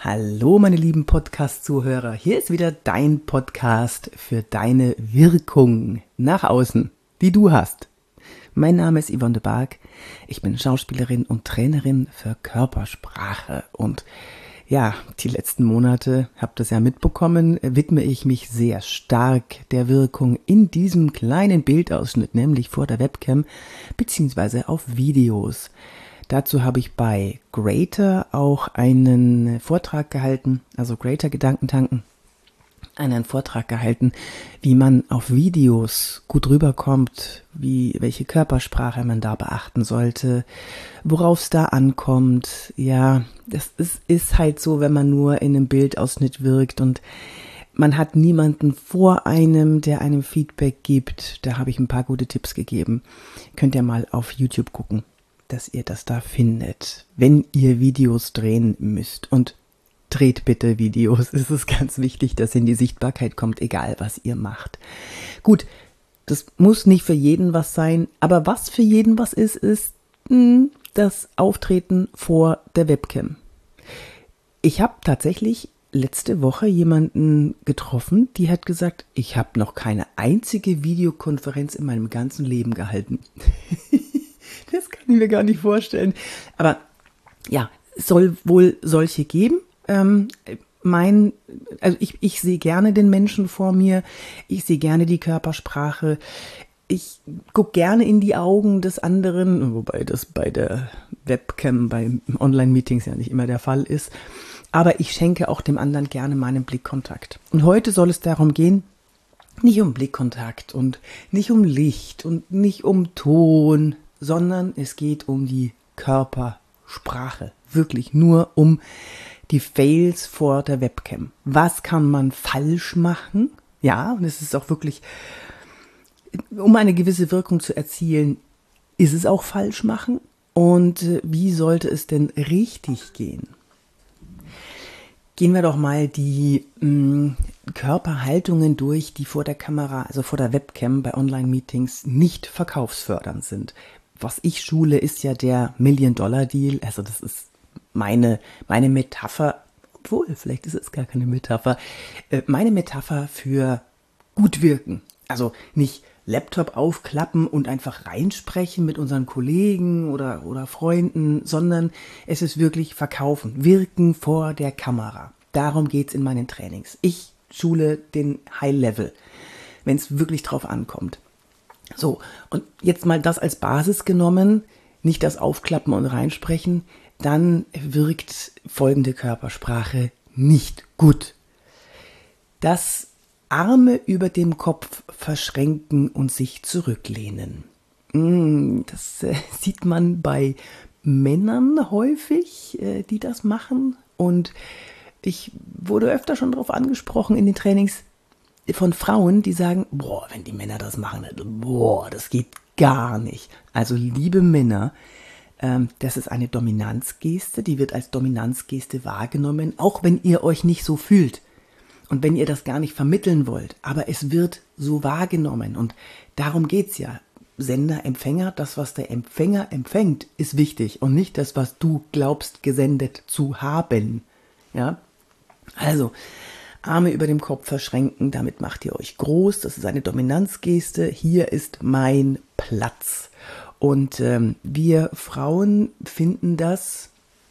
Hallo meine lieben Podcast-Zuhörer, hier ist wieder dein Podcast für deine Wirkung nach außen, die du hast. Mein Name ist Yvonne de Barg, ich bin Schauspielerin und Trainerin für Körpersprache und ja, die letzten Monate, habt ihr es ja mitbekommen, widme ich mich sehr stark der Wirkung in diesem kleinen Bildausschnitt, nämlich vor der Webcam, beziehungsweise auf Videos. Dazu habe ich bei Greater auch einen Vortrag gehalten, also Greater Gedankentanken, einen Vortrag gehalten, wie man auf Videos gut rüberkommt, wie, welche Körpersprache man da beachten sollte, worauf es da ankommt. Ja, das ist, ist halt so, wenn man nur in einem Bildausschnitt wirkt und man hat niemanden vor einem, der einem Feedback gibt. Da habe ich ein paar gute Tipps gegeben. Könnt ihr mal auf YouTube gucken dass ihr das da findet, wenn ihr Videos drehen müsst. Und dreht bitte Videos. Es ist ganz wichtig, dass in die Sichtbarkeit kommt, egal was ihr macht. Gut, das muss nicht für jeden was sein, aber was für jeden was ist, ist mh, hm, das Auftreten vor der Webcam. Ich habe tatsächlich letzte Woche jemanden getroffen, die hat gesagt, ich habe noch keine einzige Videokonferenz in meinem ganzen Leben gehalten. Kann ich mir gar nicht vorstellen. Aber ja, soll wohl solche geben. Ähm, mein, also ich, ich sehe gerne den Menschen vor mir. Ich sehe gerne die Körpersprache. Ich gucke gerne in die Augen des anderen, wobei das bei der Webcam, bei Online-Meetings ja nicht immer der Fall ist. Aber ich schenke auch dem anderen gerne meinen Blickkontakt. Und heute soll es darum gehen, nicht um Blickkontakt und nicht um Licht und nicht um Ton, sondern es geht um die Körpersprache. Wirklich nur um die Fails vor der Webcam. Was kann man falsch machen? Ja, und es ist auch wirklich, um eine gewisse Wirkung zu erzielen, ist es auch falsch machen? Und äh, wie sollte es denn richtig gehen? Gehen wir doch mal die mh, mm, Körperhaltungen durch, die vor der Kamera, also vor der Webcam bei Online-Meetings nicht verkaufsfördernd sind was ich schule, ist ja der Million-Dollar-Deal. Also das ist meine, meine Metapher, obwohl, vielleicht ist es gar keine Metapher, äh, meine Metapher für gut wirken. Also nicht Laptop aufklappen und einfach reinsprechen mit unseren Kollegen oder, oder Freunden, sondern es ist wirklich verkaufen, wirken vor der Kamera. Darum geht's in meinen Trainings. Ich schule den High Level, wenn es wirklich drauf ankommt. So, und jetzt mal das als Basis genommen, nicht das Aufklappen und Reinsprechen, dann wirkt folgende Körpersprache nicht gut. Das Arme über dem Kopf verschränken und sich zurücklehnen. Mm, das äh, sieht man bei Männern häufig, äh, die das machen. Und ich wurde öfter schon darauf angesprochen in den Trainings, von Frauen, die sagen, boah, wenn die Männer das machen, boah, das geht gar nicht. Also liebe Männer, ähm, das ist eine Dominanzgeste, die wird als Dominanzgeste wahrgenommen, auch wenn ihr euch nicht so fühlt und wenn ihr das gar nicht vermitteln wollt, aber es wird so wahrgenommen und darum geht's ja. Sender, Empfänger, das, was der Empfänger empfängt, ist wichtig und nicht das, was du glaubst, gesendet zu haben. Ja? Also, Arme über dem Kopf verschränken, damit macht ihr euch groß. Das ist eine Dominanzgeste. Hier ist mein Platz. Und ähm, wir Frauen finden das,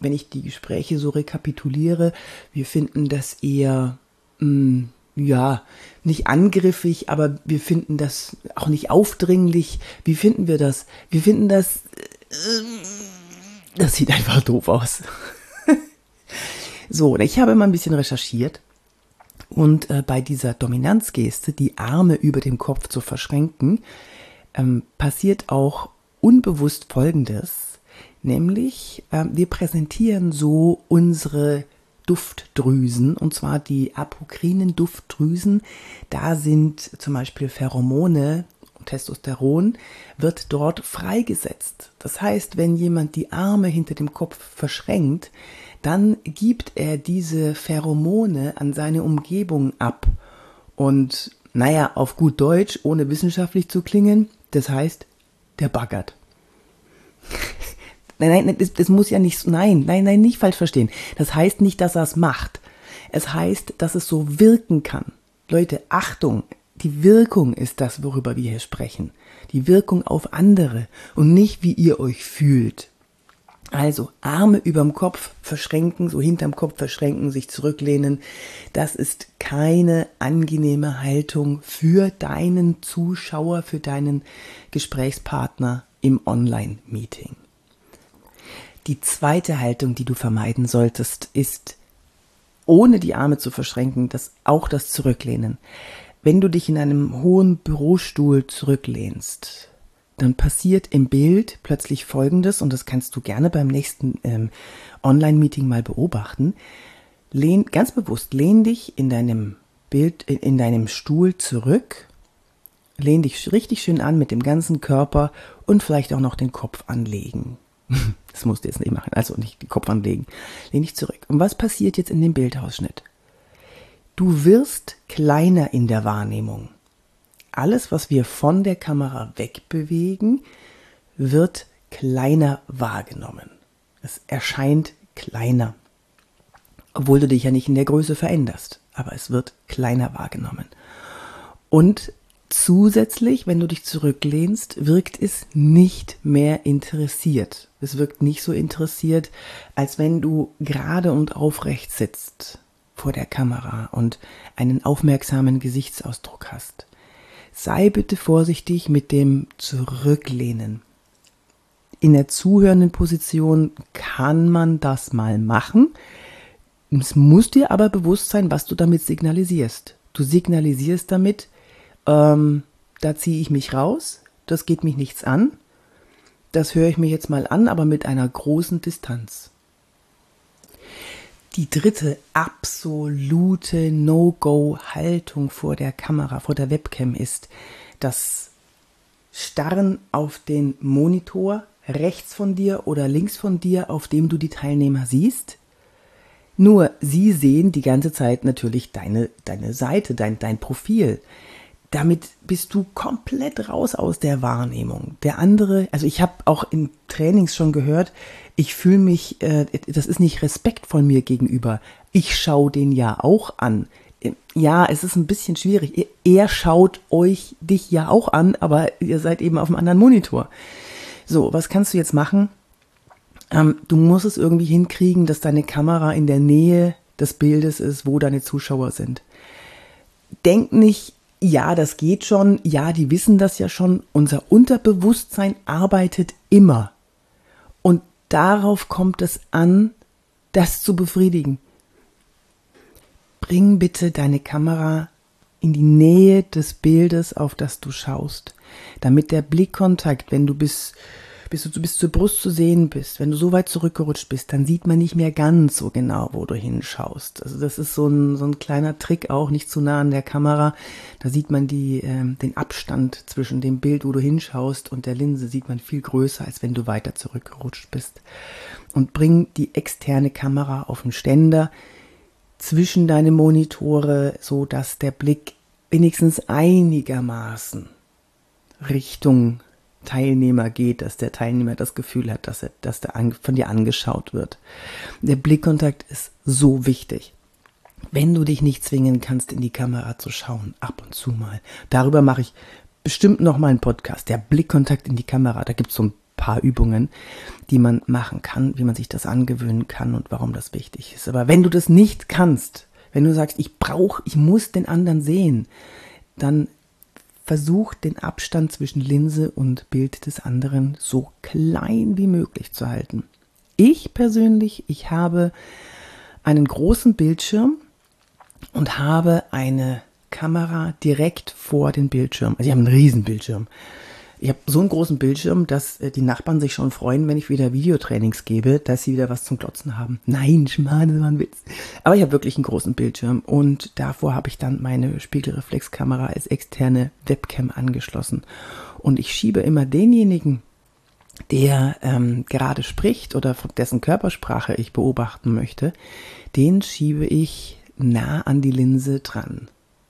wenn ich die Gespräche so rekapituliere, wir finden das eher, mh, mm, ja, nicht angriffig, aber wir finden das auch nicht aufdringlich. Wie finden wir das? Wir finden das, äh, das sieht einfach doof aus. so, ich habe mal ein bisschen recherchiert und äh, bei dieser Dominanzgeste, die Arme über dem Kopf zu verschränken, ähm, passiert auch unbewusst Folgendes, nämlich äh, wir präsentieren so unsere Duftdrüsen, und zwar die apokrinen Duftdrüsen. Da sind zum Beispiel Pheromone Testosteron wird dort freigesetzt. Das heißt, wenn jemand die Arme hinter dem Kopf verschränkt, dann gibt er diese Pheromone an seine Umgebung ab. Und naja, auf gut Deutsch, ohne wissenschaftlich zu klingen, das heißt, der baggert. Nein, nein, das, das muss ja nicht, nein, nein, nein, nicht falsch verstehen. Das heißt nicht, dass er es macht. Es heißt, dass es so wirken kann. Leute, Achtung, die Wirkung ist das, worüber wir hier sprechen. Die Wirkung auf andere und nicht, wie ihr euch fühlt. Also Arme überm Kopf verschränken, so hinterm Kopf verschränken, sich zurücklehnen. Das ist keine angenehme Haltung für deinen Zuschauer, für deinen Gesprächspartner im Online-Meeting. Die zweite Haltung, die du vermeiden solltest, ist, ohne die Arme zu verschränken, das auch das Zurücklehnen. Wenn du dich in einem hohen Bürostuhl zurücklehnst, dann passiert im Bild plötzlich Folgendes, und das kannst du gerne beim nächsten ähm, Online-Meeting mal beobachten. Lehn, ganz bewusst, lehn dich in deinem Bild, in, in deinem Stuhl zurück, lehn dich richtig schön an mit dem ganzen Körper und vielleicht auch noch den Kopf anlegen. Das musst du jetzt nicht machen, also nicht den Kopf anlegen. Lehn dich zurück. Und was passiert jetzt in dem Bildausschnitt? Du wirst kleiner in der Wahrnehmung alles, was wir von der Kamera wegbewegen, wird kleiner wahrgenommen. Es erscheint kleiner. Obwohl du dich ja nicht in der Größe veränderst, aber es wird kleiner wahrgenommen. Und zusätzlich, wenn du dich zurücklehnst, wirkt es nicht mehr interessiert. Es wirkt nicht so interessiert, als wenn du gerade und aufrecht sitzt vor der Kamera und einen aufmerksamen Gesichtsausdruck hast sei bitte vorsichtig mit dem Zurücklehnen. In der zuhörenden Position kann man das mal machen. Es muss dir aber bewusst sein, was du damit signalisierst. Du signalisierst damit, ähm, da ziehe ich mich raus, das geht mich nichts an, das höre ich mir jetzt mal an, aber mit einer großen Distanz. Die dritte absolute No-Go-Haltung vor der Kamera, vor der Webcam ist das Starren auf den Monitor rechts von dir oder links von dir, auf dem du die Teilnehmer siehst. Nur sie sehen die ganze Zeit natürlich deine, deine Seite, dein, dein Profil damit bist du komplett raus aus der Wahrnehmung. Der andere, also ich habe auch in Trainings schon gehört, ich fühle mich, äh, das ist nicht respektvoll mir gegenüber. Ich schaue den ja auch an. Ja, es ist ein bisschen schwierig. Er schaut euch dich ja auch an, aber ihr seid eben auf einem anderen Monitor. So, was kannst du jetzt machen? Ähm, du musst es irgendwie hinkriegen, dass deine Kamera in der Nähe des Bildes ist, wo deine Zuschauer sind. Denk nicht, ja, das geht schon, ja, die wissen das ja schon, unser Unterbewusstsein arbeitet immer. Und darauf kommt es an, das zu befriedigen. Bring bitte deine Kamera in die Nähe des Bildes, auf das du schaust, damit der Blickkontakt, wenn du bis bis du bis zur Brust zu sehen bist, wenn du so weit zurückgerutscht bist, dann sieht man nicht mehr ganz so genau, wo du hinschaust. Also das ist so ein, so ein kleiner Trick auch, nicht zu nah an der Kamera. Da sieht man die, äh, den Abstand zwischen dem Bild, wo du hinschaust und der Linse sieht man viel größer, als wenn du weiter zurückgerutscht bist. Und bring die externe Kamera auf den Ständer zwischen deine Monitore, so dass der Blick wenigstens einigermaßen Richtung Teilnehmer geht, dass der Teilnehmer das Gefühl hat, dass er, dass der von dir angeschaut wird. Der Blickkontakt ist so wichtig. Wenn du dich nicht zwingen kannst, in die Kamera zu schauen, ab und zu mal. Darüber mache ich bestimmt noch mal einen Podcast. Der Blickkontakt in die Kamera. Da gibt es so ein paar Übungen, die man machen kann, wie man sich das angewöhnen kann und warum das wichtig ist. Aber wenn du das nicht kannst, wenn du sagst, ich brauche, ich muss den anderen sehen, dann versucht den Abstand zwischen Linse und Bild des anderen so klein wie möglich zu halten. Ich persönlich, ich habe einen großen Bildschirm und habe eine Kamera direkt vor den Bildschirm. Also ich habe einen riesen Bildschirm. Ich habe so einen großen Bildschirm, dass äh, die Nachbarn sich schon freuen, wenn ich wieder Videotrainings gebe, dass sie wieder was zum Klotzen haben. Nein, Schmarrn, das war ein Witz. Aber ich habe wirklich einen großen Bildschirm und davor habe ich dann meine Spiegelreflexkamera als externe Webcam angeschlossen. Und ich schiebe immer denjenigen, der ähm, gerade spricht oder dessen Körpersprache ich beobachten möchte, den schiebe ich nah an die Linse dran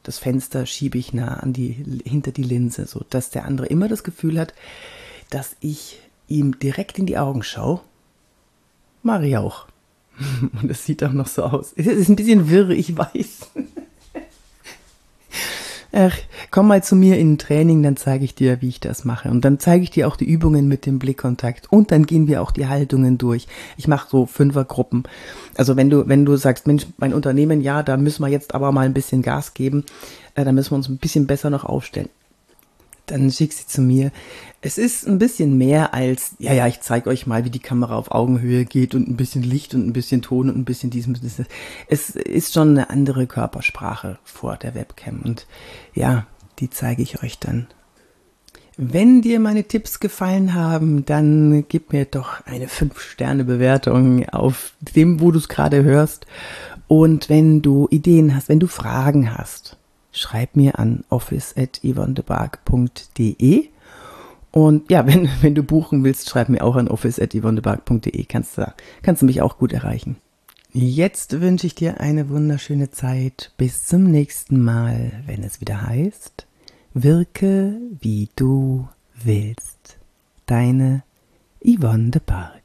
das Fenster schiebe ich nah an die, hinter die Linse, so dass der andere immer das Gefühl hat, dass ich ihm direkt in die Augen schaue Mache auch. Und es sieht auch noch so aus. Es ist ein bisschen wirr, ich weiß. Ach, komm mal zu mir in ein Training, dann zeige ich dir, wie ich das mache. Und dann zeige ich dir auch die Übungen mit dem Blickkontakt. Und dann gehen wir auch die Haltungen durch. Ich mache so Fünfergruppen. Also wenn du, wenn du sagst, Mensch, mein Unternehmen, ja, da müssen wir jetzt aber mal ein bisschen Gas geben, äh, da müssen wir uns ein bisschen besser noch aufstellen dann schick sie zu mir. Es ist ein bisschen mehr als, ja, ja, ich zeige euch mal, wie die Kamera auf Augenhöhe geht und ein bisschen Licht und ein bisschen Ton und ein bisschen diesem. Es ist schon eine andere Körpersprache vor der Webcam und ja, die zeige ich euch dann. Wenn dir meine Tipps gefallen haben, dann gib mir doch eine 5-Sterne-Bewertung auf dem, wo du es gerade hörst. Und wenn du Ideen hast, wenn du Fragen hast, schreib mir an office.yvonnebark.de. Und ja, wenn, wenn du buchen willst, schreib mir auch an office.yvonnebark.de. Kannst du, kannst du mich auch gut erreichen. Jetzt wünsche ich dir eine wunderschöne Zeit. Bis zum nächsten Mal, wenn es wieder heißt, wirke wie du willst. Deine Yvonne de Barg.